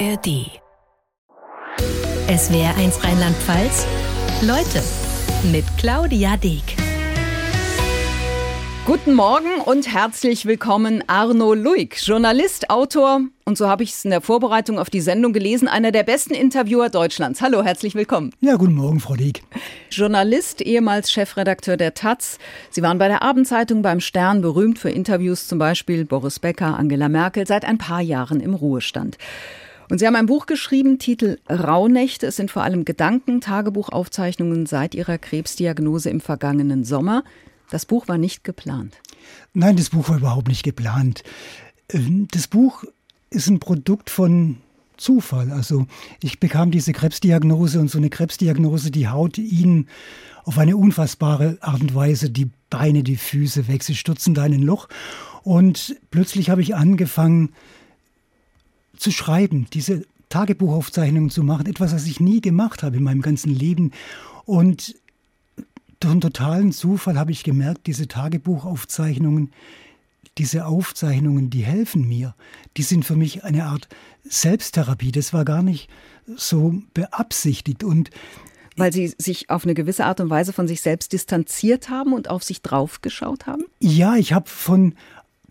ARD. Es wäre eins Rheinland-Pfalz. Leute mit Claudia Deek. Guten Morgen und herzlich willkommen Arno Luig, Journalist, Autor und so habe ich es in der Vorbereitung auf die Sendung gelesen, einer der besten Interviewer Deutschlands. Hallo, herzlich willkommen. Ja, guten Morgen, Frau Diek. Journalist, ehemals Chefredakteur der Taz. Sie waren bei der Abendzeitung beim Stern berühmt für Interviews, zum Beispiel Boris Becker, Angela Merkel, seit ein paar Jahren im Ruhestand. Und Sie haben ein Buch geschrieben, Titel Rauhnächte. Es sind vor allem Gedanken, Tagebuchaufzeichnungen seit Ihrer Krebsdiagnose im vergangenen Sommer. Das Buch war nicht geplant. Nein, das Buch war überhaupt nicht geplant. Ähm, das Buch ist ein Produkt von Zufall. Also ich bekam diese Krebsdiagnose und so eine Krebsdiagnose, die haut Ihnen auf eine unfassbare Art und Weise die Beine, die Füße weg. Sie stürzen da in ein Loch. Und plötzlich habe ich angefangen zu schreiben, diese Tagebuchaufzeichnungen zu machen. Etwas, was ich nie gemacht habe in meinem ganzen Leben. Und durch einen totalen Zufall habe ich gemerkt, diese Tagebuchaufzeichnungen, diese Aufzeichnungen, die helfen mir. Die sind für mich eine Art Selbsttherapie. Das war gar nicht so beabsichtigt und weil Sie sich auf eine gewisse Art und Weise von sich selbst distanziert haben und auf sich draufgeschaut haben? Ja, ich habe von,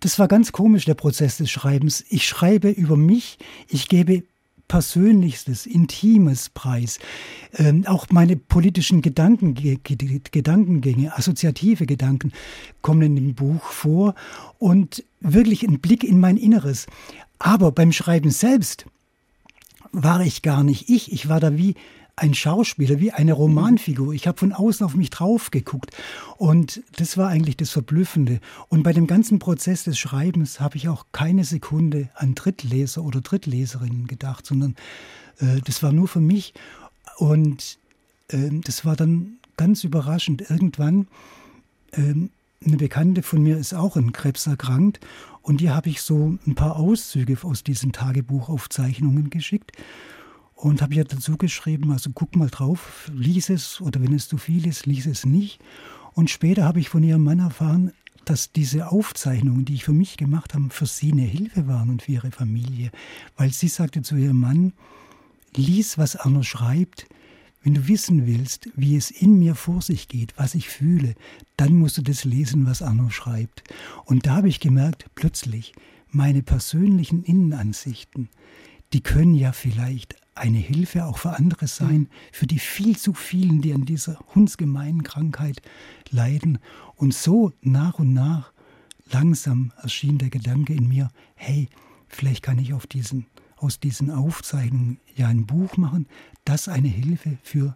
das war ganz komisch, der Prozess des Schreibens. Ich schreibe über mich, ich gebe Persönlichstes, Intimes preis. Ähm, auch meine politischen Gedanken, Gedankengänge, assoziative Gedanken kommen in dem Buch vor und wirklich ein Blick in mein Inneres. Aber beim Schreiben selbst war ich gar nicht ich. Ich war da wie ein Schauspieler, wie eine Romanfigur. Ich habe von außen auf mich drauf geguckt. Und das war eigentlich das Verblüffende. Und bei dem ganzen Prozess des Schreibens habe ich auch keine Sekunde an Drittleser oder Drittleserinnen gedacht, sondern äh, das war nur für mich. Und äh, das war dann ganz überraschend. Irgendwann, äh, eine Bekannte von mir ist auch an Krebs erkrankt. Und die habe ich so ein paar Auszüge aus diesen Tagebuchaufzeichnungen geschickt und habe ihr dazu geschrieben, also guck mal drauf, lies es oder wenn es zu viel ist, lies es nicht. Und später habe ich von ihrem Mann erfahren, dass diese Aufzeichnungen, die ich für mich gemacht habe, für sie eine Hilfe waren und für ihre Familie. Weil sie sagte zu ihrem Mann, lies, was Arno schreibt. Wenn du wissen willst, wie es in mir vor sich geht, was ich fühle, dann musst du das lesen, was Arno schreibt. Und da habe ich gemerkt, plötzlich, meine persönlichen Innenansichten, die können ja vielleicht eine Hilfe auch für andere sein, für die viel zu vielen, die an dieser hundsgemeinen Krankheit leiden. Und so nach und nach langsam erschien der Gedanke in mir, hey, vielleicht kann ich auf diesen, aus diesen Aufzeichnungen ja ein Buch machen, das eine Hilfe für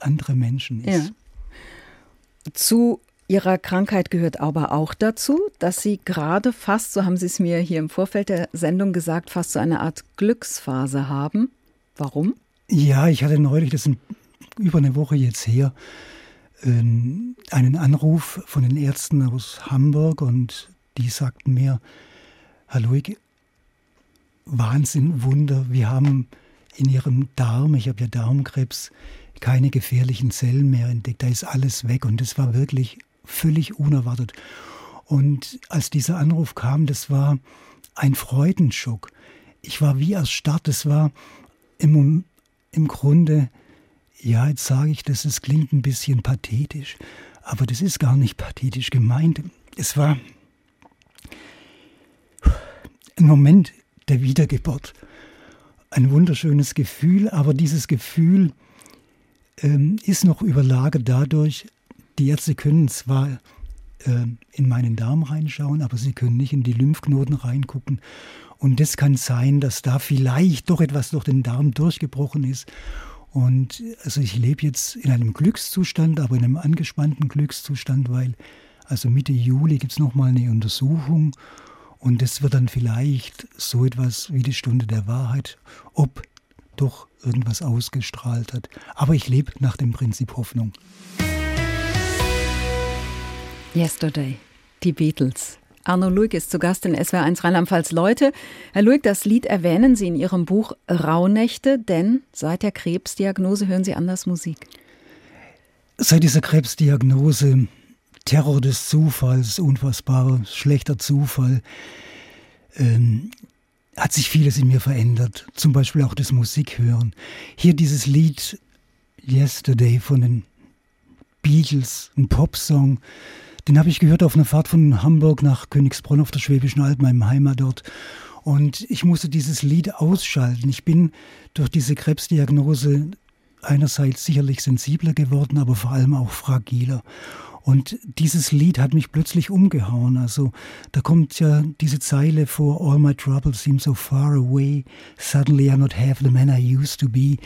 andere Menschen ist. Ja. Zu Ihrer Krankheit gehört aber auch dazu, dass Sie gerade fast, so haben Sie es mir hier im Vorfeld der Sendung gesagt, fast so eine Art Glücksphase haben. Warum? Ja, ich hatte neulich, das ist über eine Woche jetzt her, ähm, einen Anruf von den Ärzten aus Hamburg und die sagten mir, Herr Luig, Wahnsinn, Wunder, wir haben in Ihrem Darm, ich habe ja Darmkrebs, keine gefährlichen Zellen mehr entdeckt, da ist alles weg und das war wirklich völlig unerwartet. Und als dieser Anruf kam, das war ein Freudenschock. Ich war wie erstarrt, es war im, im Grunde, ja, jetzt sage ich das, es klingt ein bisschen pathetisch, aber das ist gar nicht pathetisch gemeint. Es war ein Moment der Wiedergeburt. Ein wunderschönes Gefühl, aber dieses Gefühl ähm, ist noch überlagert dadurch, die Ärzte können zwar äh, in meinen Darm reinschauen, aber sie können nicht in die Lymphknoten reingucken. Und das kann sein, dass da vielleicht doch etwas durch den Darm durchgebrochen ist. Und also ich lebe jetzt in einem Glückszustand, aber in einem angespannten Glückszustand, weil also Mitte Juli gibt es nochmal eine Untersuchung und das wird dann vielleicht so etwas wie die Stunde der Wahrheit, ob doch irgendwas ausgestrahlt hat. Aber ich lebe nach dem Prinzip Hoffnung. Yesterday, die Beatles. Arno Luig ist zu Gast in SWR1 Rheinland-Pfalz. Leute, Herr Luig, das Lied erwähnen Sie in Ihrem Buch Rauhnächte, denn seit der Krebsdiagnose hören Sie anders Musik. Seit dieser Krebsdiagnose, Terror des Zufalls, unfassbarer, schlechter Zufall. Ähm, hat sich vieles in mir verändert. Zum Beispiel auch das Musikhören. Hier dieses Lied Yesterday von den Beatles, ein Popsong. Den habe ich gehört auf einer Fahrt von Hamburg nach Königsbronn auf der Schwäbischen Alb, meinem Heimatort. Und ich musste dieses Lied ausschalten. Ich bin durch diese Krebsdiagnose einerseits sicherlich sensibler geworden, aber vor allem auch fragiler. Und dieses Lied hat mich plötzlich umgehauen. Also da kommt ja diese Zeile vor, All my troubles seem so far away, suddenly I'm not half the man I used to be.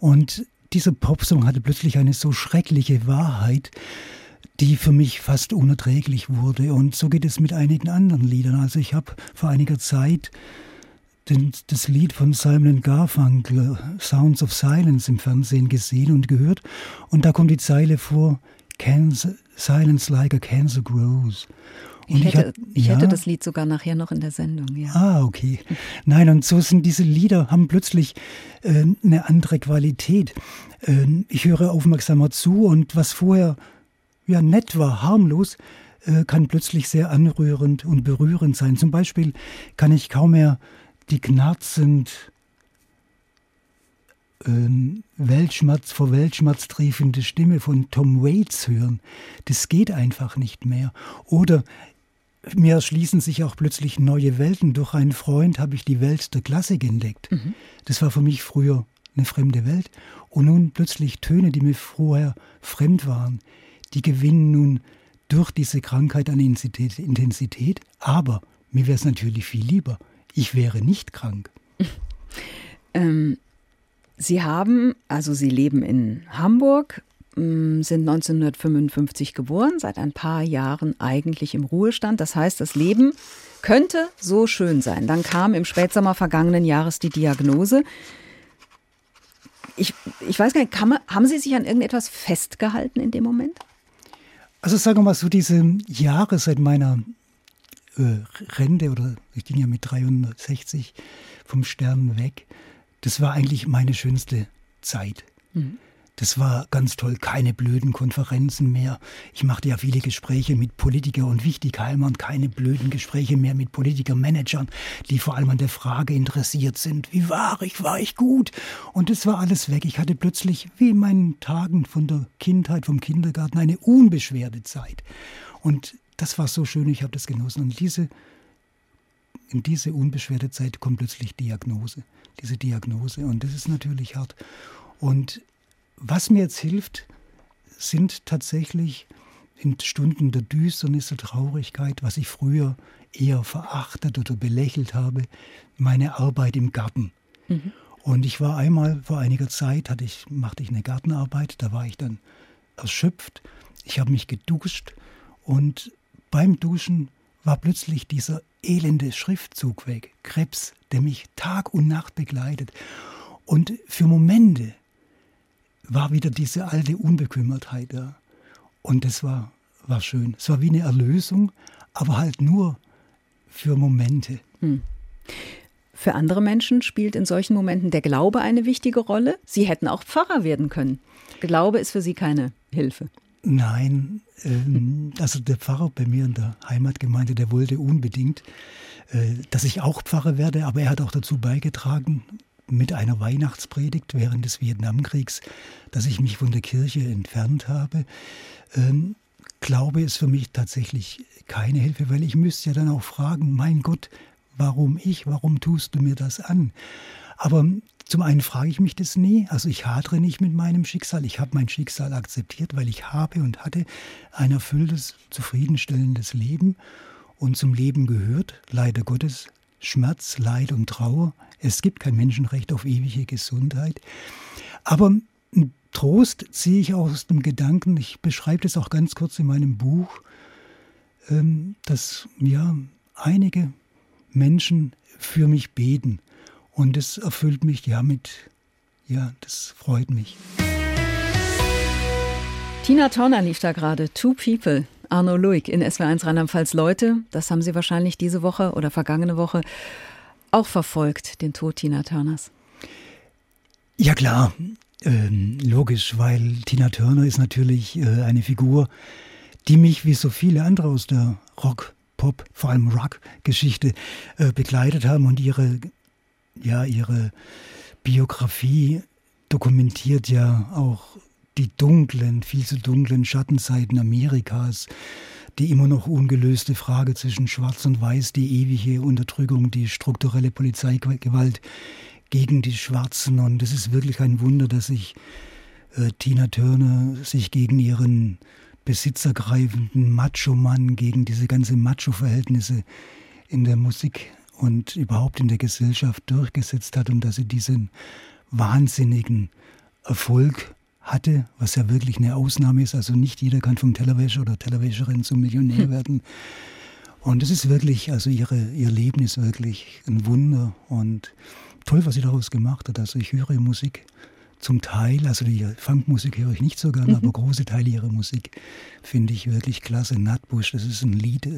Und dieser Popsong hatte plötzlich eine so schreckliche Wahrheit, die für mich fast unerträglich wurde. Und so geht es mit einigen anderen Liedern. Also ich habe vor einiger Zeit den, das Lied von Simon Garfunkel, Sounds of Silence, im Fernsehen gesehen und gehört. Und da kommt die Zeile vor, Cancer, Silence like a cancer grows. Ich, hätte, ich ja. hätte, das Lied sogar nachher noch in der Sendung, ja. Ah, okay. Nein, und so sind diese Lieder, haben plötzlich äh, eine andere Qualität. Äh, ich höre aufmerksamer zu und was vorher ja nett war, harmlos, äh, kann plötzlich sehr anrührend und berührend sein. Zum Beispiel kann ich kaum mehr die knarzend ähm, Weltschmerz vor Weltschmerz triefende Stimme von Tom Waits hören. Das geht einfach nicht mehr. Oder mir erschließen sich auch plötzlich neue Welten. Durch einen Freund habe ich die Welt der Klassik entdeckt. Mhm. Das war für mich früher eine fremde Welt. Und nun plötzlich Töne, die mir vorher fremd waren, die gewinnen nun durch diese Krankheit an Intensität. Aber mir wäre es natürlich viel lieber. Ich wäre nicht krank. ähm, Sie haben, also Sie leben in Hamburg, Mm, sind 1955 geboren, seit ein paar Jahren eigentlich im Ruhestand. Das heißt, das Leben könnte so schön sein. Dann kam im Spätsommer vergangenen Jahres die Diagnose. Ich, ich weiß gar nicht, man, haben Sie sich an irgendetwas festgehalten in dem Moment? Also sagen wir mal so, diese Jahre seit meiner äh, Rente oder ich ging ja mit 360 vom Stern weg, das war eigentlich meine schönste Zeit. Mhm. Das war ganz toll. Keine blöden Konferenzen mehr. Ich machte ja viele Gespräche mit Politiker und Wichtigheimern, keine blöden Gespräche mehr mit Politikermanagern, die vor allem an der Frage interessiert sind, wie war ich, war ich gut? Und es war alles weg. Ich hatte plötzlich, wie in meinen Tagen von der Kindheit, vom Kindergarten, eine unbeschwerte Zeit. Und das war so schön, ich habe das genossen. Und diese, in diese unbeschwerte Zeit kommt plötzlich Diagnose, diese Diagnose. Und das ist natürlich hart. Und was mir jetzt hilft, sind tatsächlich in Stunden der Düsternis, der Traurigkeit, was ich früher eher verachtet oder belächelt habe, meine Arbeit im Garten. Mhm. Und ich war einmal vor einiger Zeit, hatte ich, machte ich eine Gartenarbeit, da war ich dann erschöpft. Ich habe mich geduscht und beim Duschen war plötzlich dieser elende Schriftzug weg, Krebs, der mich Tag und Nacht begleitet. Und für Momente war wieder diese alte Unbekümmertheit da. Und das war, war schön. Es war wie eine Erlösung, aber halt nur für Momente. Hm. Für andere Menschen spielt in solchen Momenten der Glaube eine wichtige Rolle. Sie hätten auch Pfarrer werden können. Glaube ist für Sie keine Hilfe. Nein, ähm, also der Pfarrer bei mir in der Heimatgemeinde, der wollte unbedingt, äh, dass ich auch Pfarrer werde, aber er hat auch dazu beigetragen, mit einer Weihnachtspredigt während des Vietnamkriegs, dass ich mich von der Kirche entfernt habe. Ähm, Glaube ist für mich tatsächlich keine Hilfe, weil ich müsste ja dann auch fragen, mein Gott, warum ich, warum tust du mir das an? Aber zum einen frage ich mich das nie, also ich hadere nicht mit meinem Schicksal, ich habe mein Schicksal akzeptiert, weil ich habe und hatte ein erfülltes, zufriedenstellendes Leben und zum Leben gehört, leider Gottes, Schmerz, Leid und Trauer. Es gibt kein Menschenrecht auf ewige Gesundheit. Aber Trost ziehe ich aus dem Gedanken, ich beschreibe das auch ganz kurz in meinem Buch, ähm, dass ja einige Menschen für mich beten. Und es erfüllt mich ja mit, ja, das freut mich. Tina Turner lief da gerade, Two People. Arno Luig in SW1 Rheinland-Pfalz. Leute, das haben Sie wahrscheinlich diese Woche oder vergangene Woche auch verfolgt, den Tod Tina Turners. Ja klar, ähm, logisch, weil Tina Turner ist natürlich äh, eine Figur, die mich wie so viele andere aus der Rock- Pop, vor allem Rock-Geschichte äh, begleitet haben und ihre, ja, ihre Biografie dokumentiert ja auch die dunklen, viel zu dunklen Schattenseiten Amerikas, die immer noch ungelöste Frage zwischen Schwarz und Weiß, die ewige Unterdrückung, die strukturelle Polizeigewalt gegen die Schwarzen. Und es ist wirklich ein Wunder, dass sich äh, Tina Turner sich gegen ihren besitzergreifenden Macho-Mann, gegen diese ganze Macho-Verhältnisse in der Musik und überhaupt in der Gesellschaft durchgesetzt hat und dass sie diesen wahnsinnigen Erfolg hatte, was ja wirklich eine Ausnahme ist. Also nicht jeder kann vom Tellerwäscher oder Tellerwäscherin zum Millionär hm. werden. Und es ist wirklich, also ihre, ihr Leben ist wirklich ein Wunder und toll, was sie daraus gemacht hat. Also ich höre Musik zum Teil, also die Funkmusik höre ich nicht so gerne, mhm. aber große Teile ihrer Musik finde ich wirklich klasse. Nutbush, das ist ein Lied,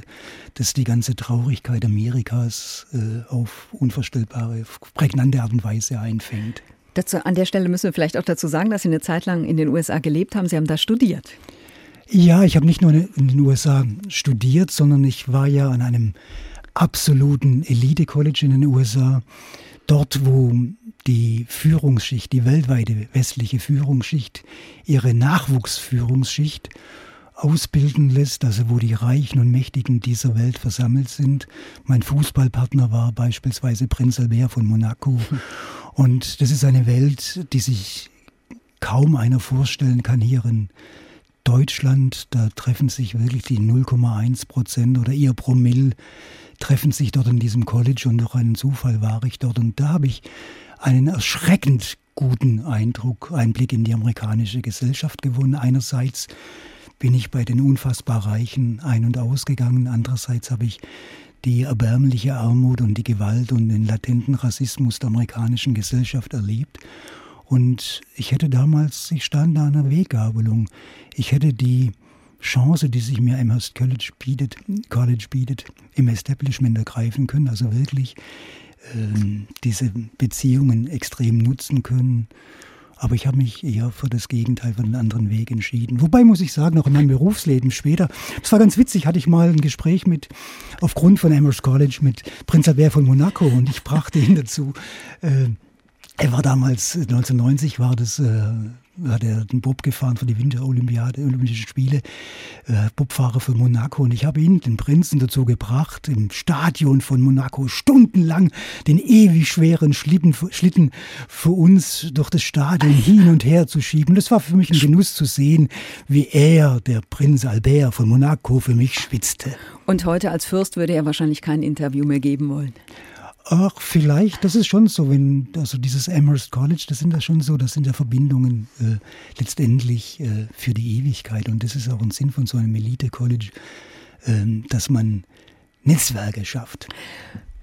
das die ganze Traurigkeit Amerikas äh, auf unvorstellbare, prägnante Art und Weise einfängt. Dazu, an der Stelle müssen wir vielleicht auch dazu sagen, dass Sie eine Zeit lang in den USA gelebt haben. Sie haben da studiert. Ja, ich habe nicht nur in den USA studiert, sondern ich war ja an einem absoluten Elite-College in den USA. Dort, wo die Führungsschicht, die weltweite westliche Führungsschicht, ihre Nachwuchsführungsschicht ausbilden lässt, also wo die Reichen und Mächtigen dieser Welt versammelt sind. Mein Fußballpartner war beispielsweise Prinz Albert von Monaco. Und das ist eine Welt, die sich kaum einer vorstellen kann hier in Deutschland. Da treffen sich wirklich die 0,1 Prozent oder ihr Promille treffen sich dort in diesem College und durch einen Zufall war ich dort. Und da habe ich einen erschreckend guten Eindruck, Einblick in die amerikanische Gesellschaft gewonnen. Einerseits bin ich bei den unfassbar Reichen ein- und ausgegangen. Andererseits habe ich die erbärmliche Armut und die Gewalt und den latenten Rassismus der amerikanischen Gesellschaft erlebt. Und ich hätte damals, ich stand da an einer Weggabelung. Ich hätte die Chance, die sich mir Amherst College bietet, College bietet, im Establishment ergreifen können, also wirklich äh, diese Beziehungen extrem nutzen können aber ich habe mich eher für das Gegenteil, für einen anderen Weg entschieden. Wobei muss ich sagen, auch in meinem Berufsleben später, das war ganz witzig, hatte ich mal ein Gespräch mit, aufgrund von Amherst College mit Prinz Albert von Monaco und ich brachte ihn dazu, äh, er war damals, 1990 war das, äh, hat er den Bob gefahren für die Winterolympiade, Olympischen Spiele, äh, Bobfahrer für Monaco. Und ich habe ihn, den Prinzen, dazu gebracht, im Stadion von Monaco stundenlang den ewig schweren Schlitten, Schlitten für uns durch das Stadion hin und her zu schieben. Das war für mich ein Genuss zu sehen, wie er, der Prinz Albert von Monaco, für mich schwitzte. Und heute als Fürst würde er wahrscheinlich kein Interview mehr geben wollen. Ach, vielleicht, das ist schon so, wenn, also dieses Amherst College, das sind ja schon so, das sind ja Verbindungen äh, letztendlich äh, für die Ewigkeit und das ist auch ein Sinn von so einem Elite-College, äh, dass man Netzwerke schafft.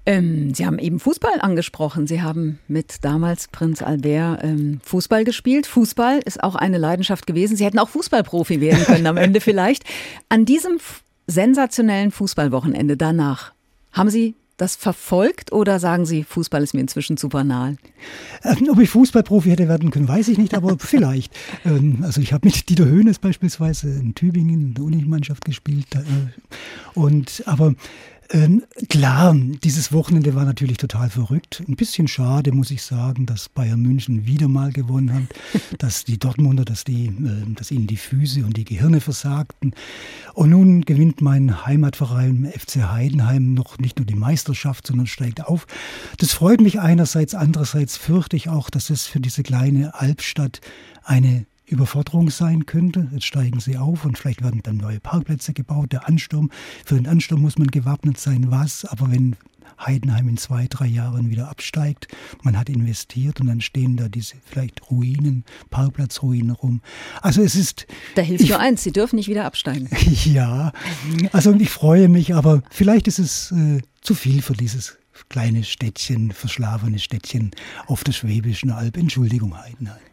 Ähm, Sie haben eben Fußball angesprochen. Sie haben mit damals Prinz Albert ähm, Fußball gespielt. Fußball ist auch eine Leidenschaft gewesen. Sie hätten auch Fußballprofi werden können am Ende vielleicht. An diesem sensationellen Fußballwochenende danach haben Sie das verfolgt oder sagen Sie, Fußball ist mir inzwischen zu banal? Ähm, ob ich Fußballprofi hätte werden können, weiß ich nicht, aber vielleicht. Ähm, also ich habe mit Dieter Höhnes beispielsweise in Tübingen in der Unimannschaft gespielt. Äh, und aber ähm, klar, dieses Wochenende war natürlich total verrückt. Ein bisschen schade, muss ich sagen, dass Bayern München wieder mal gewonnen hat, dass die Dortmunder, dass, die, äh, dass ihnen die Füße und die Gehirne versagten. Und nun gewinnt mein Heimatverein FC Heidenheim noch nicht nur die Meisterschaft, sondern steigt auf. Das freut mich einerseits, andererseits fürchte ich auch, dass es für diese kleine Albstadt eine Überforderung sein könnte. Jetzt steigen sie auf und vielleicht werden dann neue Parkplätze gebaut. Der Ansturm, für den Ansturm muss man gewappnet sein, was, aber wenn Heidenheim in zwei, drei Jahren wieder absteigt. Man hat investiert und dann stehen da diese vielleicht Ruinen, Parkplatzruinen rum. Also es ist. Da hilft ich, nur eins, Sie dürfen nicht wieder absteigen. Ja, also ich freue mich, aber vielleicht ist es äh, zu viel für dieses kleine Städtchen, verschlafene Städtchen auf der Schwäbischen Alb. Entschuldigung, Heidenheim.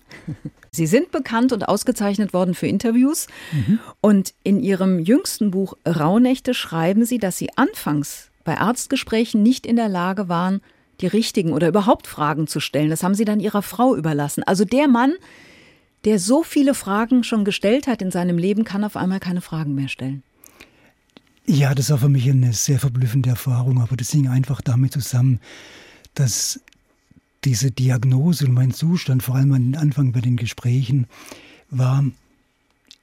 Sie sind bekannt und ausgezeichnet worden für Interviews. Mhm. Und in Ihrem jüngsten Buch Rauhnächte schreiben Sie, dass Sie anfangs bei Arztgesprächen nicht in der Lage waren, die richtigen oder überhaupt Fragen zu stellen. Das haben Sie dann Ihrer Frau überlassen. Also der Mann, der so viele Fragen schon gestellt hat in seinem Leben, kann auf einmal keine Fragen mehr stellen. Ja, das war für mich eine sehr verblüffende Erfahrung, aber das hing einfach damit zusammen, dass diese Diagnose und mein Zustand, vor allem am Anfang bei den Gesprächen, war,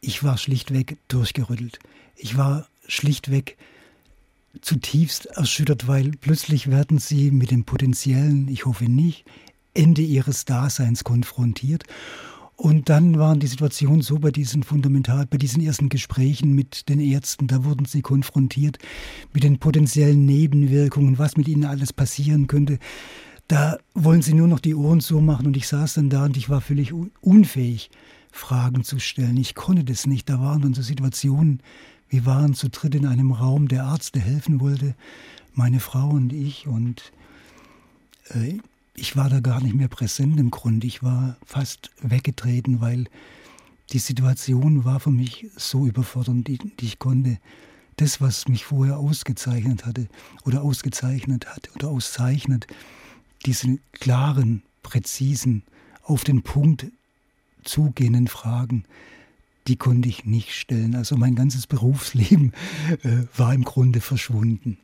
ich war schlichtweg durchgerüttelt. Ich war schlichtweg zutiefst erschüttert, weil plötzlich werden sie mit dem potenziellen, ich hoffe nicht, Ende ihres Daseins konfrontiert. Und dann waren die Situationen so bei diesen fundamental, bei diesen ersten Gesprächen mit den Ärzten, da wurden sie konfrontiert mit den potenziellen Nebenwirkungen, was mit ihnen alles passieren könnte. Da wollen sie nur noch die Ohren so machen und ich saß dann da und ich war völlig unfähig, Fragen zu stellen. Ich konnte das nicht. Da waren dann so Situationen, wir waren zu dritt in einem Raum, der Arzt, der helfen wollte, meine Frau und ich und äh, ich war da gar nicht mehr präsent im Grunde. Ich war fast weggetreten, weil die Situation war für mich so überfordernd, die, die ich konnte. Das, was mich vorher ausgezeichnet hatte oder ausgezeichnet hat oder auszeichnet, diese klaren, präzisen, auf den Punkt zugehenden Fragen, die konnte ich nicht stellen. Also mein ganzes Berufsleben äh, war im Grunde verschwunden.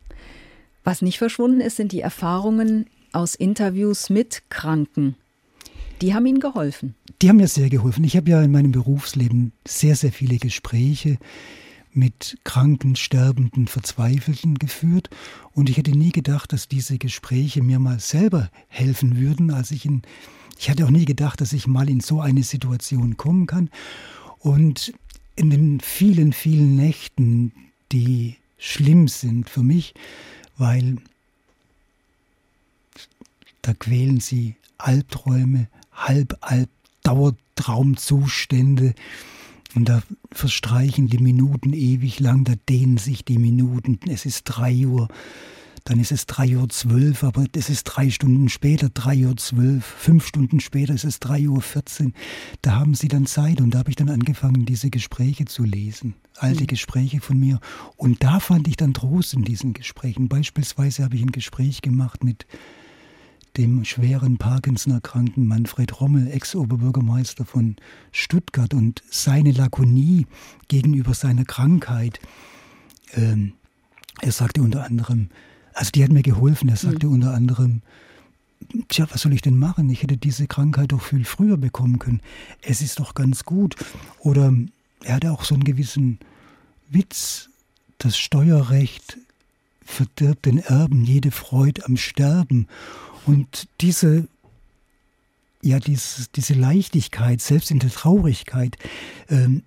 Was nicht verschwunden ist, sind die Erfahrungen aus Interviews mit Kranken. Die haben Ihnen geholfen. Die haben mir sehr geholfen. Ich habe ja in meinem Berufsleben sehr, sehr viele Gespräche mit Kranken, Sterbenden, Verzweifelten geführt. Und ich hätte nie gedacht, dass diese Gespräche mir mal selber helfen würden, als ich in, ich hatte auch nie gedacht, dass ich mal in so eine Situation kommen kann. Und in den vielen, vielen Nächten, die schlimm sind für mich, weil da quälen sie Albträume, Halbalb, Dauertraumzustände. Und da verstreichen die Minuten ewig lang, da dehnen sich die Minuten. Es ist drei Uhr, dann ist es drei Uhr zwölf, aber es ist drei Stunden später, drei Uhr zwölf, fünf Stunden später ist es drei Uhr vierzehn. Da haben sie dann Zeit und da habe ich dann angefangen, diese Gespräche zu lesen, alte mhm. Gespräche von mir. Und da fand ich dann Trost in diesen Gesprächen. Beispielsweise habe ich ein Gespräch gemacht mit dem schweren Parkinson-erkrankten Manfred Rommel, Ex-Oberbürgermeister von Stuttgart und seine Lakonie gegenüber seiner Krankheit. Ähm, er sagte unter anderem, also die hat mir geholfen, er sagte mhm. unter anderem, tja, was soll ich denn machen? Ich hätte diese Krankheit doch viel früher bekommen können. Es ist doch ganz gut. Oder er hatte auch so einen gewissen Witz, das Steuerrecht verdirbt den Erben jede Freude am Sterben. Und diese, ja, dieses, diese Leichtigkeit, selbst in der Traurigkeit, ähm,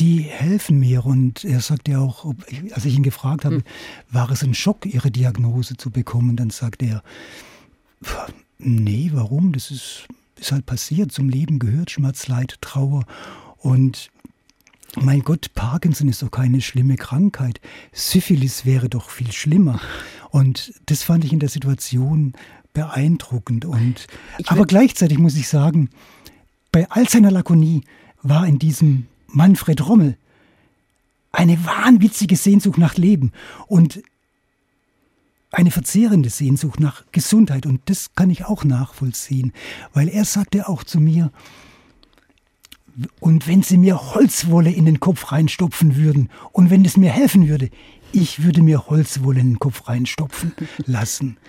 die helfen mir. Und er sagt ja auch, als ich ihn gefragt habe, hm. war es ein Schock, ihre Diagnose zu bekommen, dann sagt er, nee, warum? Das ist, ist halt passiert. Zum Leben gehört Schmerz, Leid, Trauer. Und mein Gott, Parkinson ist doch keine schlimme Krankheit. Syphilis wäre doch viel schlimmer. Und das fand ich in der Situation beeindruckend. Und, aber gleichzeitig muss ich sagen, bei all seiner Lakonie war in diesem Manfred Rommel eine wahnwitzige Sehnsucht nach Leben und eine verzehrende Sehnsucht nach Gesundheit. Und das kann ich auch nachvollziehen, weil er sagte auch zu mir, und wenn Sie mir Holzwolle in den Kopf reinstopfen würden und wenn es mir helfen würde, ich würde mir Holzwolle in den Kopf reinstopfen lassen.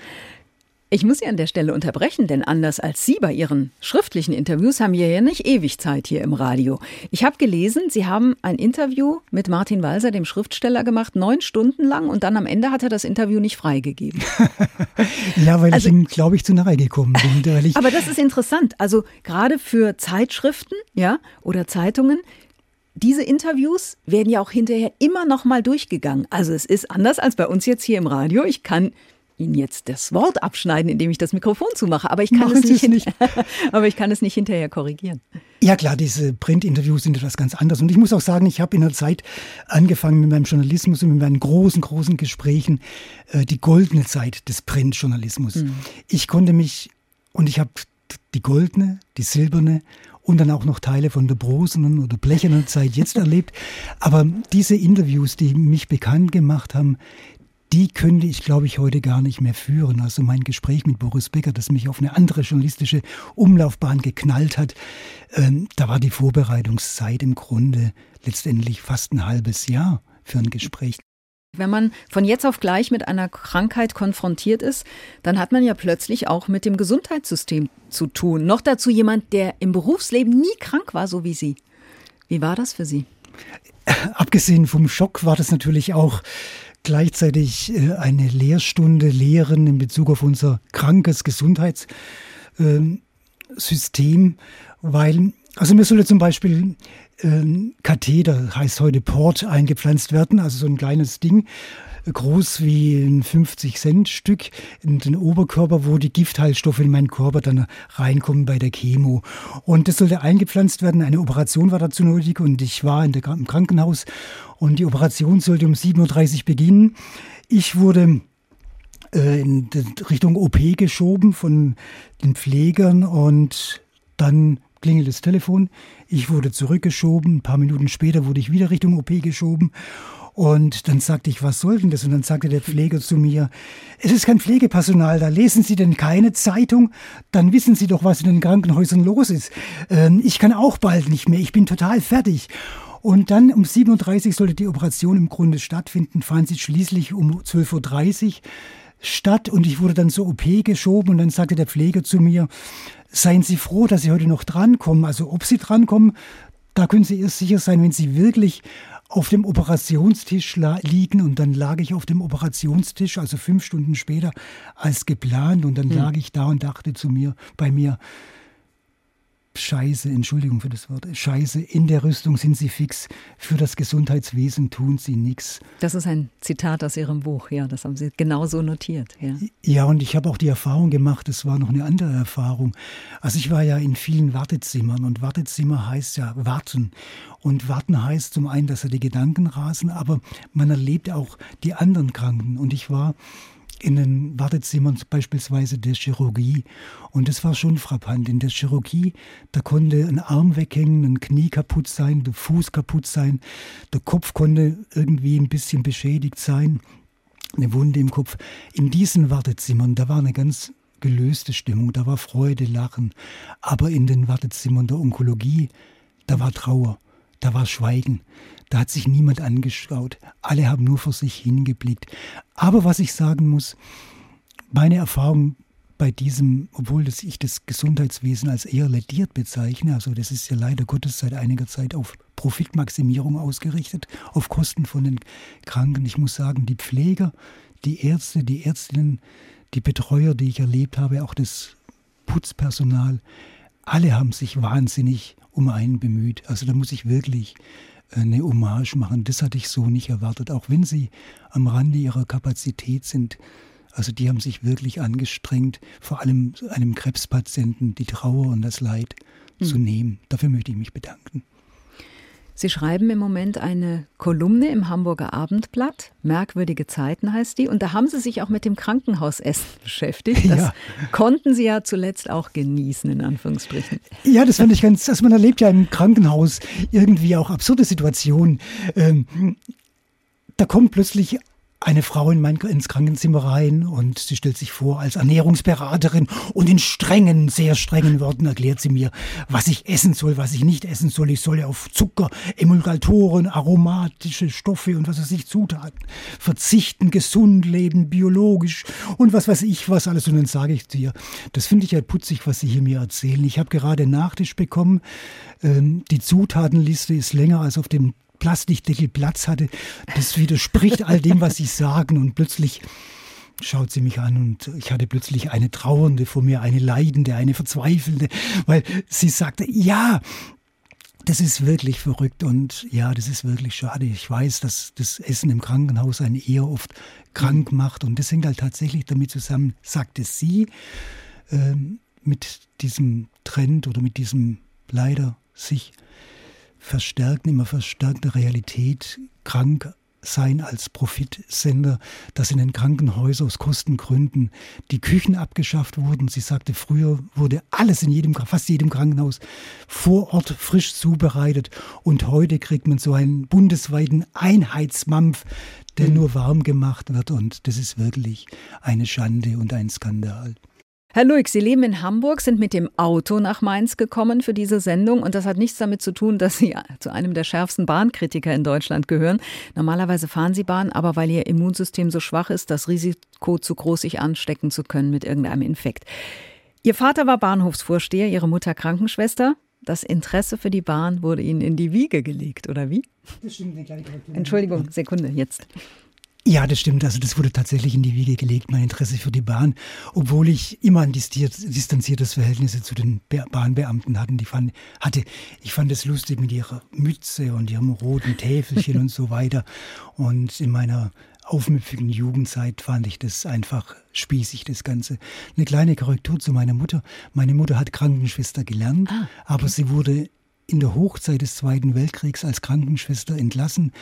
Ich muss Sie an der Stelle unterbrechen, denn anders als Sie bei Ihren schriftlichen Interviews haben wir ja nicht ewig Zeit hier im Radio. Ich habe gelesen, Sie haben ein Interview mit Martin Walser, dem Schriftsteller, gemacht, neun Stunden lang und dann am Ende hat er das Interview nicht freigegeben. ja, weil also, ich ihm, glaube ich, zu nahe gekommen bin. aber das ist interessant. Also gerade für Zeitschriften ja, oder Zeitungen, diese Interviews werden ja auch hinterher immer noch mal durchgegangen. Also es ist anders als bei uns jetzt hier im Radio. Ich kann Ihnen jetzt das Wort abschneiden, indem ich das Mikrofon zumache, aber ich kann, es nicht, nicht. aber ich kann es nicht hinterher korrigieren. Ja klar, diese Print-Interviews sind etwas ganz anderes. Und ich muss auch sagen, ich habe in der Zeit angefangen mit meinem Journalismus und mit meinen großen, großen Gesprächen, äh, die goldene Zeit des Print-Journalismus. Mhm. Ich konnte mich, und ich habe die goldene, die silberne und dann auch noch Teile von der brosenen oder blechernen Zeit jetzt erlebt. Aber diese Interviews, die mich bekannt gemacht haben, die könnte ich, glaube ich, heute gar nicht mehr führen. Also mein Gespräch mit Boris Becker, das mich auf eine andere journalistische Umlaufbahn geknallt hat, ähm, da war die Vorbereitungszeit im Grunde letztendlich fast ein halbes Jahr für ein Gespräch. Wenn man von jetzt auf gleich mit einer Krankheit konfrontiert ist, dann hat man ja plötzlich auch mit dem Gesundheitssystem zu tun. Noch dazu jemand, der im Berufsleben nie krank war, so wie Sie. Wie war das für Sie? Abgesehen vom Schock war das natürlich auch gleichzeitig äh, eine Lehrstunde lehren in Bezug auf unser krankes Gesundheitssystem, weil, also mir sollte zum Beispiel ähm, Katheter, heißt heute Port, eingepflanzt werden, also so ein kleines Ding, groß wie ein 50-Cent-Stück in den Oberkörper, wo die Giftheilstoffe in meinen Körper dann reinkommen bei der Chemo. Und das sollte eingepflanzt werden. Eine Operation war dazu nötig und ich war in der, im Krankenhaus und die Operation sollte um 7.30 Uhr beginnen. Ich wurde äh, in Richtung OP geschoben von den Pflegern und dann klingelt das Telefon. Ich wurde zurückgeschoben. Ein paar Minuten später wurde ich wieder Richtung OP geschoben. Und dann sagte ich, was soll denn das? Und dann sagte der Pfleger zu mir, es ist kein Pflegepersonal, da lesen Sie denn keine Zeitung? Dann wissen Sie doch, was in den Krankenhäusern los ist. Ähm, ich kann auch bald nicht mehr, ich bin total fertig. Und dann um 7.30 Uhr sollte die Operation im Grunde stattfinden, fand sie schließlich um 12.30 Uhr statt und ich wurde dann zur OP geschoben und dann sagte der Pfleger zu mir, seien Sie froh, dass Sie heute noch drankommen. Also ob Sie drankommen, da können Sie erst sicher sein, wenn Sie wirklich auf dem Operationstisch liegen und dann lag ich auf dem Operationstisch, also fünf Stunden später als geplant und dann hm. lag ich da und dachte zu mir, bei mir, Scheiße, Entschuldigung für das Wort, Scheiße, in der Rüstung sind sie fix, für das Gesundheitswesen tun sie nichts. Das ist ein Zitat aus Ihrem Buch, ja, das haben Sie genau so notiert. Ja, ja und ich habe auch die Erfahrung gemacht, es war noch eine andere Erfahrung. Also ich war ja in vielen Wartezimmern und Wartezimmer heißt ja warten. Und warten heißt zum einen, dass er die Gedanken rasen, aber man erlebt auch die anderen Kranken. Und ich war in den Wartezimmern beispielsweise der Chirurgie. Und das war schon frappant. In der Chirurgie, da konnte ein Arm weghängen, ein Knie kaputt sein, der Fuß kaputt sein, der Kopf konnte irgendwie ein bisschen beschädigt sein, eine Wunde im Kopf. In diesen Wartezimmern, da war eine ganz gelöste Stimmung, da war Freude, Lachen. Aber in den Wartezimmern der Onkologie, da war Trauer, da war Schweigen. Da hat sich niemand angeschaut. Alle haben nur vor sich hingeblickt. Aber was ich sagen muss, meine Erfahrung bei diesem, obwohl das ich das Gesundheitswesen als eher lediert bezeichne, also das ist ja leider Gottes seit einiger Zeit auf Profitmaximierung ausgerichtet, auf Kosten von den Kranken. Ich muss sagen, die Pfleger, die Ärzte, die Ärztinnen, die Betreuer, die ich erlebt habe, auch das Putzpersonal, alle haben sich wahnsinnig um einen bemüht. Also da muss ich wirklich eine Hommage machen. Das hatte ich so nicht erwartet, auch wenn sie am Rande ihrer Kapazität sind. Also die haben sich wirklich angestrengt, vor allem einem Krebspatienten die Trauer und das Leid mhm. zu nehmen. Dafür möchte ich mich bedanken. Sie schreiben im Moment eine Kolumne im Hamburger Abendblatt. Merkwürdige Zeiten heißt die. Und da haben Sie sich auch mit dem Krankenhausessen beschäftigt. Das ja. konnten Sie ja zuletzt auch genießen, in Anführungsstrichen. Ja, das fand ich ganz, also man erlebt ja im Krankenhaus irgendwie auch absurde Situationen. Ähm, da kommt plötzlich eine Frau in mein, ins Krankenzimmer rein und sie stellt sich vor als Ernährungsberaterin und in strengen, sehr strengen Worten erklärt sie mir, was ich essen soll, was ich nicht essen soll. Ich soll ja auf Zucker, Emulgatoren, aromatische Stoffe und was weiß ich, Zutaten verzichten, gesund leben, biologisch und was weiß ich was alles. Und dann sage ich dir, das finde ich ja putzig, was Sie hier mir erzählen. Ich habe gerade Nachtisch bekommen. Ähm, die Zutatenliste ist länger als auf dem Plastikdeckel Platz hatte. Das widerspricht all dem, was Sie sagen. Und plötzlich schaut sie mich an und ich hatte plötzlich eine Trauernde vor mir, eine Leidende, eine Verzweifelnde, weil sie sagte, ja, das ist wirklich verrückt und ja, das ist wirklich schade. Ich weiß, dass das Essen im Krankenhaus einen eher oft krank macht und das hängt halt tatsächlich damit zusammen, sagte sie, äh, mit diesem Trend oder mit diesem leider sich verstärkten, immer verstärkte Realität, krank sein als Profitsender, dass in den Krankenhäusern aus Kostengründen die Küchen abgeschafft wurden. Sie sagte, früher wurde alles in jedem, fast jedem Krankenhaus vor Ort frisch zubereitet und heute kriegt man so einen bundesweiten Einheitsmampf, der mhm. nur warm gemacht wird und das ist wirklich eine Schande und ein Skandal. Herr Luig, Sie leben in Hamburg, sind mit dem Auto nach Mainz gekommen für diese Sendung und das hat nichts damit zu tun, dass Sie zu einem der schärfsten Bahnkritiker in Deutschland gehören. Normalerweise fahren Sie Bahn, aber weil Ihr Immunsystem so schwach ist, das Risiko zu groß, sich anstecken zu können mit irgendeinem Infekt. Ihr Vater war Bahnhofsvorsteher, Ihre Mutter Krankenschwester. Das Interesse für die Bahn wurde Ihnen in die Wiege gelegt, oder wie? Das stimmt, Entschuldigung, Sekunde, jetzt. Ja, das stimmt. Also das wurde tatsächlich in die Wiege gelegt, mein Interesse für die Bahn, obwohl ich immer ein distanziertes Verhältnis zu den Bahnbeamten hatten. Die fand, hatte. Ich fand es lustig mit ihrer Mütze und ihrem roten Täfelchen und so weiter. Und in meiner aufmüpfigen Jugendzeit fand ich das einfach spießig, das Ganze. Eine kleine Korrektur zu meiner Mutter. Meine Mutter hat Krankenschwester gelernt, ah, okay. aber sie wurde in der Hochzeit des Zweiten Weltkriegs als Krankenschwester entlassen,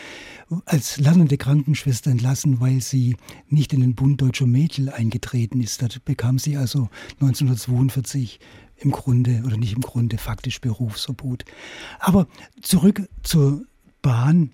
als lernende Krankenschwester entlassen, weil sie nicht in den Bund Deutscher Mädel eingetreten ist. Da bekam sie also 1942 im Grunde oder nicht im Grunde faktisch Berufsverbot. Aber zurück zur Bahn.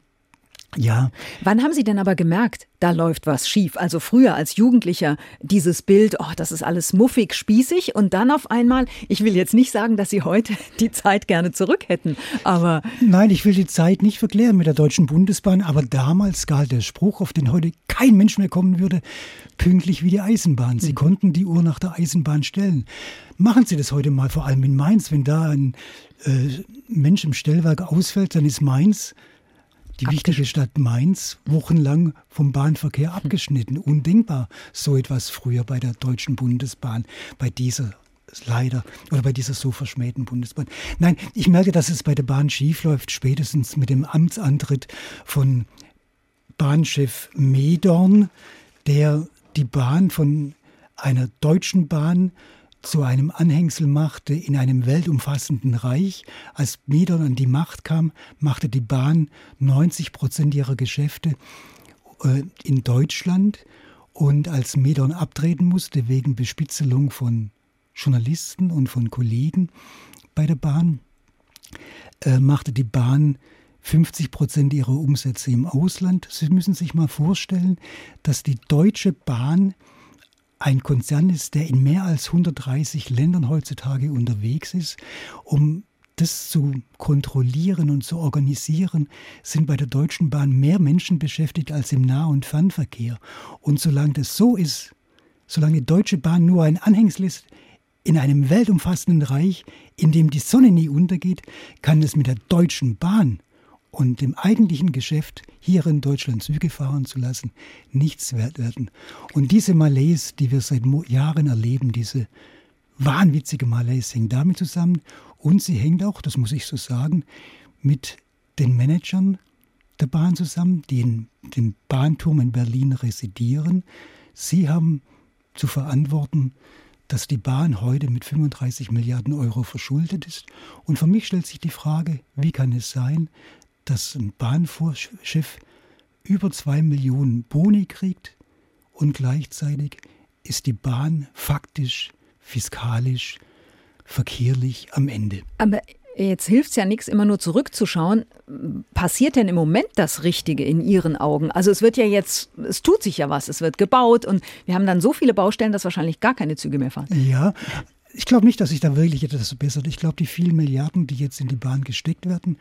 Ja. Wann haben Sie denn aber gemerkt, da läuft was schief? Also früher als Jugendlicher dieses Bild, oh, das ist alles muffig, spießig und dann auf einmal, ich will jetzt nicht sagen, dass Sie heute die Zeit gerne zurück hätten, aber. Nein, ich will die Zeit nicht verklären mit der Deutschen Bundesbahn, aber damals galt der Spruch, auf den heute kein Mensch mehr kommen würde, pünktlich wie die Eisenbahn. Sie mhm. konnten die Uhr nach der Eisenbahn stellen. Machen Sie das heute mal, vor allem in Mainz, wenn da ein äh, Mensch im Stellwerk ausfällt, dann ist Mainz die wichtige Stadt Mainz wochenlang vom Bahnverkehr abgeschnitten. Undenkbar so etwas früher bei der Deutschen Bundesbahn, bei dieser leider oder bei dieser so verschmähten Bundesbahn. Nein, ich merke, dass es bei der Bahn schiefläuft, spätestens mit dem Amtsantritt von Bahnchef Medorn, der die Bahn von einer deutschen Bahn zu einem Anhängsel machte in einem weltumfassenden Reich. Als Medon an die Macht kam, machte die Bahn 90 Prozent ihrer Geschäfte äh, in Deutschland. Und als Medon abtreten musste wegen Bespitzelung von Journalisten und von Kollegen bei der Bahn, äh, machte die Bahn 50 Prozent ihrer Umsätze im Ausland. Sie müssen sich mal vorstellen, dass die Deutsche Bahn ein Konzern ist, der in mehr als 130 Ländern heutzutage unterwegs ist, um das zu kontrollieren und zu organisieren, sind bei der Deutschen Bahn mehr Menschen beschäftigt als im Nah- und Fernverkehr. Und solange das so ist, solange Deutsche Bahn nur ein Anhängsel ist in einem weltumfassenden Reich, in dem die Sonne nie untergeht, kann es mit der Deutschen Bahn und dem eigentlichen Geschäft, hier in Deutschland Züge fahren zu lassen, nichts wert werden. Und diese Malaise, die wir seit Jahren erleben, diese wahnwitzige Malaise, hängt damit zusammen und sie hängt auch, das muss ich so sagen, mit den Managern der Bahn zusammen, die in dem Bahnturm in Berlin residieren. Sie haben zu verantworten, dass die Bahn heute mit 35 Milliarden Euro verschuldet ist. Und für mich stellt sich die Frage, wie kann es sein, dass ein Bahnvorschiff über zwei Millionen Boni kriegt und gleichzeitig ist die Bahn faktisch, fiskalisch, verkehrlich am Ende. Aber jetzt hilft es ja nichts, immer nur zurückzuschauen. Passiert denn im Moment das Richtige in Ihren Augen? Also es wird ja jetzt, es tut sich ja was, es wird gebaut und wir haben dann so viele Baustellen, dass wahrscheinlich gar keine Züge mehr fahren. Ja, ich glaube nicht, dass sich da wirklich etwas verbessert. Ich glaube, die vielen Milliarden, die jetzt in die Bahn gesteckt werden,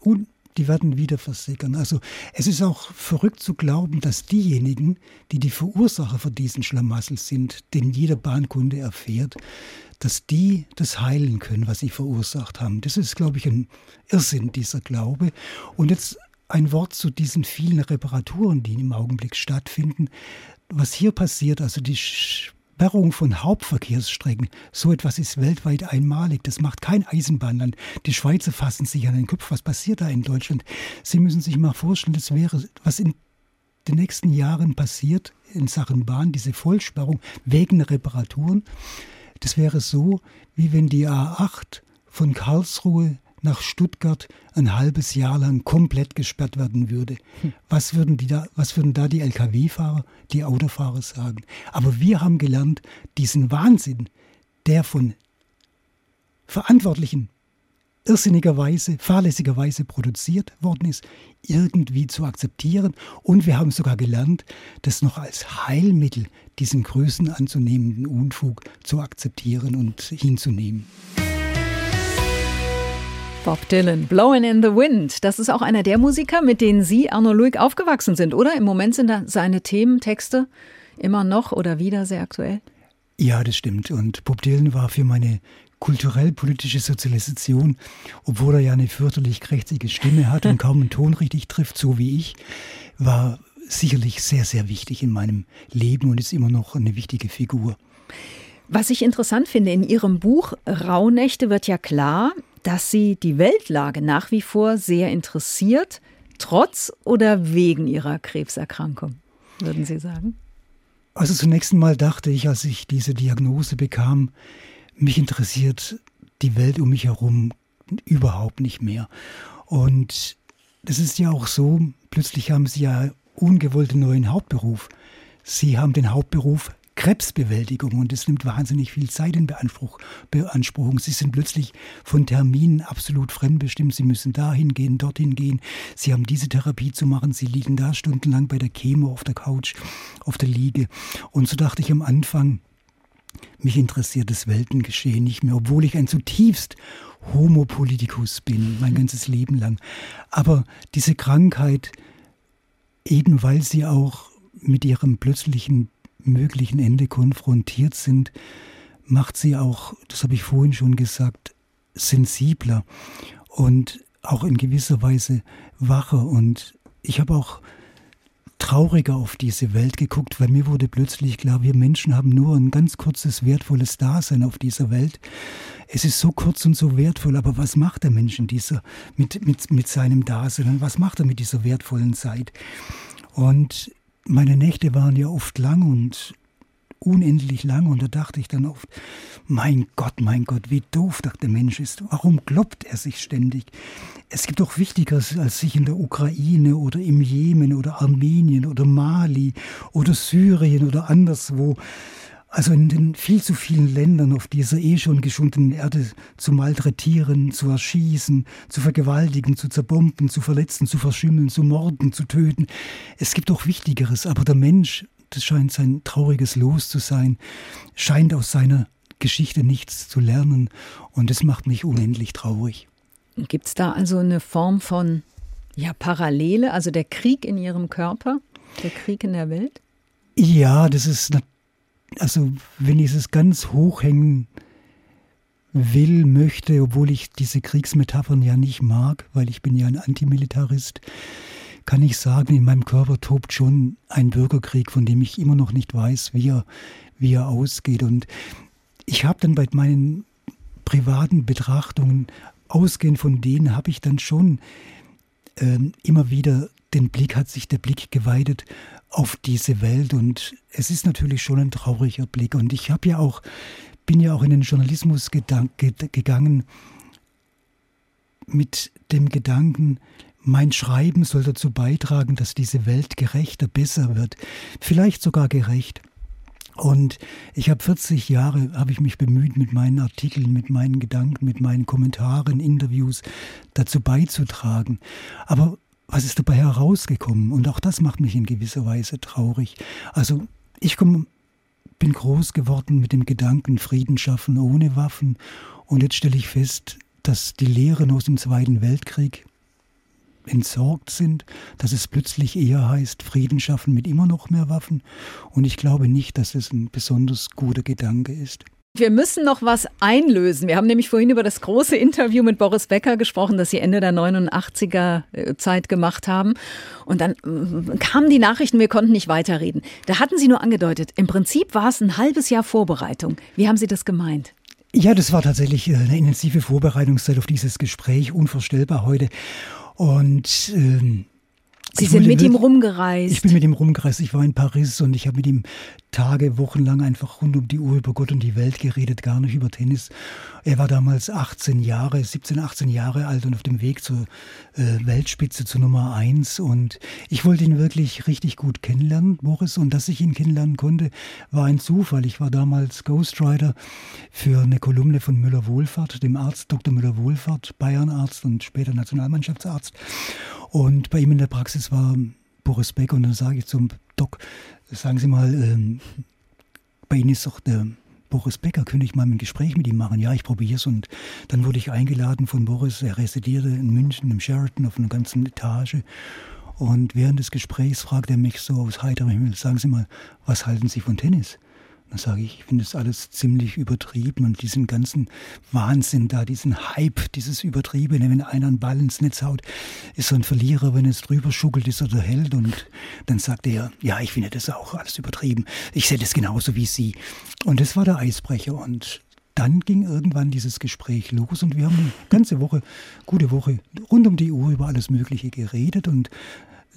und die werden wieder versickern. Also es ist auch verrückt zu glauben, dass diejenigen, die die Verursacher für diesen Schlamassel sind, den jeder Bahnkunde erfährt, dass die das heilen können, was sie verursacht haben. Das ist, glaube ich, ein Irrsinn, dieser Glaube. Und jetzt ein Wort zu diesen vielen Reparaturen, die im Augenblick stattfinden. Was hier passiert, also die Sperrung von Hauptverkehrsstrecken, so etwas ist weltweit einmalig. Das macht kein Eisenbahnland. Die Schweizer fassen sich an den Kopf. Was passiert da in Deutschland? Sie müssen sich mal vorstellen, das wäre, was in den nächsten Jahren passiert in Sachen Bahn, diese Vollsperrung wegen Reparaturen. Das wäre so, wie wenn die A8 von Karlsruhe nach Stuttgart ein halbes Jahr lang komplett gesperrt werden würde. Hm. Was würden, die da, was würden da die Lkw-Fahrer, die Autofahrer sagen? Aber wir haben gelernt, diesen Wahnsinn, der von Verantwortlichen irrsinnigerweise, fahrlässigerweise produziert worden ist, irgendwie zu akzeptieren. Und wir haben sogar gelernt, das noch als Heilmittel, diesen Größen anzunehmenden Unfug zu akzeptieren und hinzunehmen. Bob Dylan, Blowing in the Wind. Das ist auch einer der Musiker, mit denen Sie, Arno Luig, aufgewachsen sind, oder? Im Moment sind da seine Themen, Texte immer noch oder wieder sehr aktuell. Ja, das stimmt. Und Bob Dylan war für meine kulturell-politische Sozialisation, obwohl er ja eine fürchterlich krächzige Stimme hat und kaum einen Ton richtig trifft, so wie ich, war sicherlich sehr, sehr wichtig in meinem Leben und ist immer noch eine wichtige Figur. Was ich interessant finde, in Ihrem Buch Rauhnächte wird ja klar, dass Sie die Weltlage nach wie vor sehr interessiert, trotz oder wegen Ihrer Krebserkrankung, würden Sie sagen? Also zunächst einmal dachte ich, als ich diese Diagnose bekam, mich interessiert die Welt um mich herum überhaupt nicht mehr. Und das ist ja auch so, plötzlich haben Sie ja ungewollt einen neuen Hauptberuf. Sie haben den Hauptberuf Krebsbewältigung und es nimmt wahnsinnig viel Zeit in Beanspruch, Beanspruchung. Sie sind plötzlich von Terminen absolut fremdbestimmt. Sie müssen dahin gehen, dorthin gehen. Sie haben diese Therapie zu machen. Sie liegen da stundenlang bei der Chemo auf der Couch, auf der Liege. Und so dachte ich am Anfang, mich interessiert das Weltengeschehen nicht mehr, obwohl ich ein zutiefst Homo politicus bin, mein ganzes Leben lang. Aber diese Krankheit, eben weil sie auch mit ihrem plötzlichen möglichen Ende konfrontiert sind, macht sie auch, das habe ich vorhin schon gesagt, sensibler und auch in gewisser Weise wacher. Und ich habe auch trauriger auf diese Welt geguckt, weil mir wurde plötzlich klar, wir Menschen haben nur ein ganz kurzes, wertvolles Dasein auf dieser Welt. Es ist so kurz und so wertvoll, aber was macht der Mensch in dieser, mit, mit, mit seinem Dasein was macht er mit dieser wertvollen Zeit? Und meine Nächte waren ja oft lang und unendlich lang und da dachte ich dann oft, mein Gott, mein Gott, wie doof doch der Mensch ist. Warum kloppt er sich ständig? Es gibt doch Wichtigeres, als sich in der Ukraine oder im Jemen oder Armenien oder Mali oder Syrien oder anderswo also in den viel zu vielen Ländern auf dieser eh schon geschundenen Erde zu malträtieren, zu erschießen, zu vergewaltigen, zu zerbomben, zu verletzen, zu verschimmeln, zu morden, zu töten. Es gibt auch Wichtigeres, aber der Mensch das scheint sein trauriges Los zu sein, scheint aus seiner Geschichte nichts zu lernen und das macht mich unendlich traurig. Gibt es da also eine Form von ja, Parallele, also der Krieg in Ihrem Körper, der Krieg in der Welt? Ja, das ist, also wenn ich es ganz hochhängen will, möchte, obwohl ich diese Kriegsmetaphern ja nicht mag, weil ich bin ja ein Antimilitarist, kann ich sagen, in meinem Körper tobt schon ein Bürgerkrieg, von dem ich immer noch nicht weiß, wie er, wie er ausgeht. Und ich habe dann bei meinen privaten Betrachtungen, ausgehend von denen, habe ich dann schon ähm, immer wieder den Blick, hat sich der Blick geweitet auf diese Welt. Und es ist natürlich schon ein trauriger Blick. Und ich habe ja auch, bin ja auch in den Journalismus gegangen mit dem Gedanken, mein Schreiben soll dazu beitragen, dass diese Welt gerechter, besser wird, vielleicht sogar gerecht. Und ich habe 40 Jahre, habe ich mich bemüht, mit meinen Artikeln, mit meinen Gedanken, mit meinen Kommentaren, Interviews dazu beizutragen. Aber was ist dabei herausgekommen? Und auch das macht mich in gewisser Weise traurig. Also ich komm, bin groß geworden mit dem Gedanken, Frieden schaffen ohne Waffen. Und jetzt stelle ich fest, dass die Lehren aus dem Zweiten Weltkrieg entsorgt sind, dass es plötzlich eher heißt, Frieden schaffen mit immer noch mehr Waffen. Und ich glaube nicht, dass es ein besonders guter Gedanke ist. Wir müssen noch was einlösen. Wir haben nämlich vorhin über das große Interview mit Boris Becker gesprochen, das Sie Ende der 89er äh, Zeit gemacht haben. Und dann äh, kamen die Nachrichten, wir konnten nicht weiterreden. Da hatten Sie nur angedeutet, im Prinzip war es ein halbes Jahr Vorbereitung. Wie haben Sie das gemeint? Ja, das war tatsächlich äh, eine intensive Vorbereitungszeit auf dieses Gespräch, unvorstellbar heute. Und ähm, Sie sind mit ihm rumgereist. Ich bin mit ihm rumgereist. Ich war in Paris und ich habe mit ihm Tage, Wochenlang einfach rund um die Uhr über Gott und die Welt geredet, gar nicht über Tennis. Er war damals 18 Jahre, 17, 18 Jahre alt und auf dem Weg zur äh, Weltspitze, zur Nummer 1. Und ich wollte ihn wirklich richtig gut kennenlernen, Boris. Und dass ich ihn kennenlernen konnte, war ein Zufall. Ich war damals Ghostwriter für eine Kolumne von Müller-Wohlfahrt, dem Arzt Dr. Müller-Wohlfahrt, Bayernarzt und später Nationalmannschaftsarzt. Und bei ihm in der Praxis war Boris Beck und dann sage ich zum Doc, sagen Sie mal, ähm, bei Ihnen ist doch der Boris Becker, könnte ich mal ein Gespräch mit ihm machen? Ja, ich probiere es. Und dann wurde ich eingeladen von Boris. Er residierte in München im Sheraton auf einer ganzen Etage. Und während des Gesprächs fragt er mich so aus heiterem Himmel, sagen Sie mal, was halten Sie von Tennis? Dann sage ich, ich finde das alles ziemlich übertrieben und diesen ganzen Wahnsinn da, diesen Hype, dieses Übertriebene, wenn einer einen Ball ins Netz haut, ist so ein Verlierer, wenn es drüber schuckelt, ist er der Held. Und dann sagt er, ja, ich finde das auch alles übertrieben. Ich sehe das genauso wie Sie. Und das war der Eisbrecher. Und dann ging irgendwann dieses Gespräch los und wir haben eine ganze Woche, gute Woche, rund um die Uhr über alles Mögliche geredet und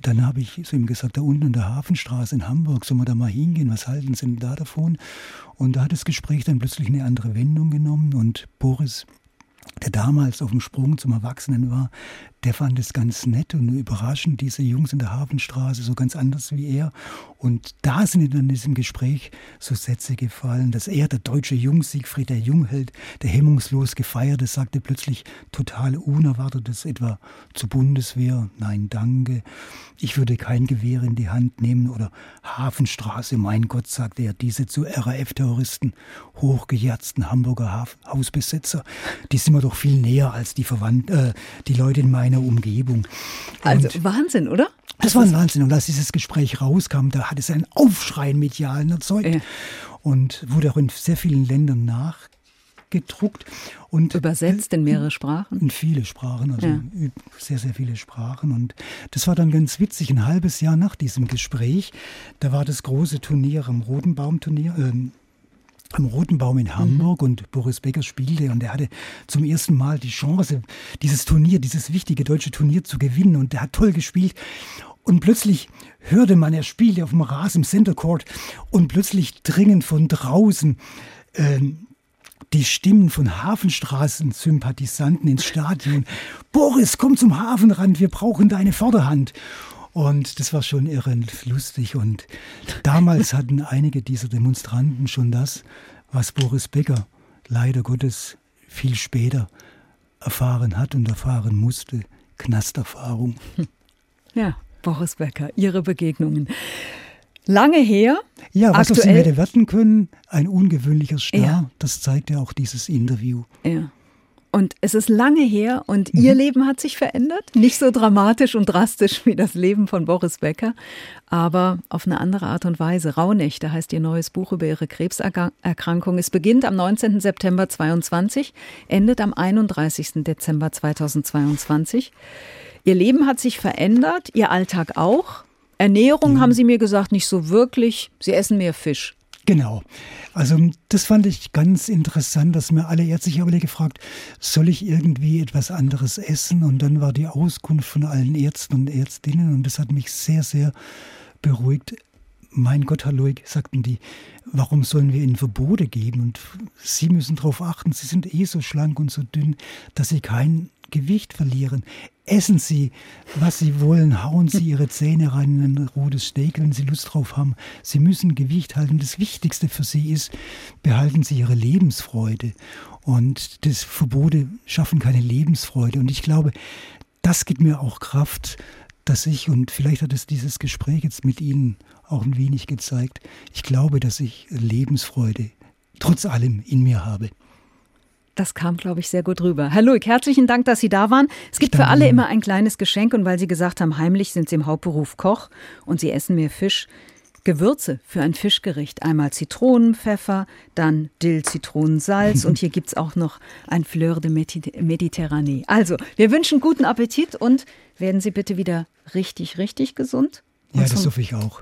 dann habe ich zu ihm gesagt, da unten in der Hafenstraße in Hamburg, sollen wir da mal hingehen, was halten Sie denn da davon? Und da hat das Gespräch dann plötzlich eine andere Wendung genommen und Boris der damals auf dem Sprung zum Erwachsenen war, der fand es ganz nett und überraschend, diese Jungs in der Hafenstraße, so ganz anders wie er. Und da sind in diesem Gespräch so Sätze gefallen, dass er, der deutsche Jung Siegfried, der Jungheld, der hemmungslos gefeierte, sagte plötzlich total unerwartetes etwa zur Bundeswehr, nein, danke, ich würde kein Gewehr in die Hand nehmen oder Hafenstraße, mein Gott, sagte er, diese zu RAF-Terroristen, hochgejatzten Hamburger Hausbesetzer, die sind mir doch viel näher als die Verwandten, äh, die Leute in meinem meiner Umgebung. Also und Wahnsinn, oder? Das war ein Wahnsinn. Und als dieses Gespräch rauskam, da hat es einen Aufschrei medialen erzeugt ja. und wurde auch in sehr vielen Ländern nachgedruckt. Und Übersetzt in mehrere Sprachen? In viele Sprachen, also ja. sehr, sehr viele Sprachen. Und das war dann ganz witzig. Ein halbes Jahr nach diesem Gespräch, da war das große Turnier am Rotenbaum-Turnier, äh, am Roten Baum in Hamburg mhm. und Boris Becker spielte und er hatte zum ersten Mal die Chance, dieses Turnier, dieses wichtige deutsche Turnier zu gewinnen und er hat toll gespielt. Und plötzlich hörte man, er spielte auf dem Rasen im Center Court und plötzlich dringen von draußen äh, die Stimmen von Hafenstraßen-Sympathisanten ins Stadion. Boris, komm zum Hafenrand, wir brauchen deine Vorderhand. Und das war schon irre lustig. Und damals hatten einige dieser Demonstranten schon das, was Boris Becker leider Gottes viel später erfahren hat und erfahren musste. Knasterfahrung. Ja, Boris Becker, Ihre Begegnungen. Lange her. Ja, was aktuell, aus ihm hätte werden können, ein ungewöhnlicher Star, ja. das zeigt ja auch dieses Interview. Ja. Und es ist lange her und mhm. ihr Leben hat sich verändert. Nicht so dramatisch und drastisch wie das Leben von Boris Becker, aber auf eine andere Art und Weise. Rauhnächte heißt ihr neues Buch über ihre Krebserkrankung. Es beginnt am 19. September 22, endet am 31. Dezember 2022. Ihr Leben hat sich verändert, ihr Alltag auch. Ernährung, mhm. haben Sie mir gesagt, nicht so wirklich. Sie essen mehr Fisch. Genau. Also das fand ich ganz interessant, dass mir alle Ärzte, alle gefragt, soll ich irgendwie etwas anderes essen? Und dann war die Auskunft von allen Ärzten und Ärztinnen und das hat mich sehr, sehr beruhigt. Mein Gott, Herr Loik, sagten die, warum sollen wir Ihnen Verbote geben? Und Sie müssen darauf achten, Sie sind eh so schlank und so dünn, dass Sie kein Gewicht verlieren. Essen Sie, was Sie wollen. Hauen Sie Ihre Zähne rein in ein rotes Steak, wenn Sie Lust drauf haben. Sie müssen Gewicht halten. Das Wichtigste für Sie ist, behalten Sie Ihre Lebensfreude. Und das Verbote schaffen keine Lebensfreude. Und ich glaube, das gibt mir auch Kraft, dass ich, und vielleicht hat es dieses Gespräch jetzt mit Ihnen auch ein wenig gezeigt, ich glaube, dass ich Lebensfreude trotz allem in mir habe. Das kam, glaube ich, sehr gut rüber. Herr Luig, herzlichen Dank, dass Sie da waren. Es gibt für alle immer ein kleines Geschenk und weil Sie gesagt haben, heimlich sind Sie im Hauptberuf Koch und Sie essen mehr Fisch. Gewürze für ein Fischgericht. Einmal Zitronenpfeffer, dann Dill, Zitronensalz und hier gibt es auch noch ein Fleur de Mediterranee. Also, wir wünschen guten Appetit und werden Sie bitte wieder richtig, richtig gesund. Ja, das hoffe ich auch.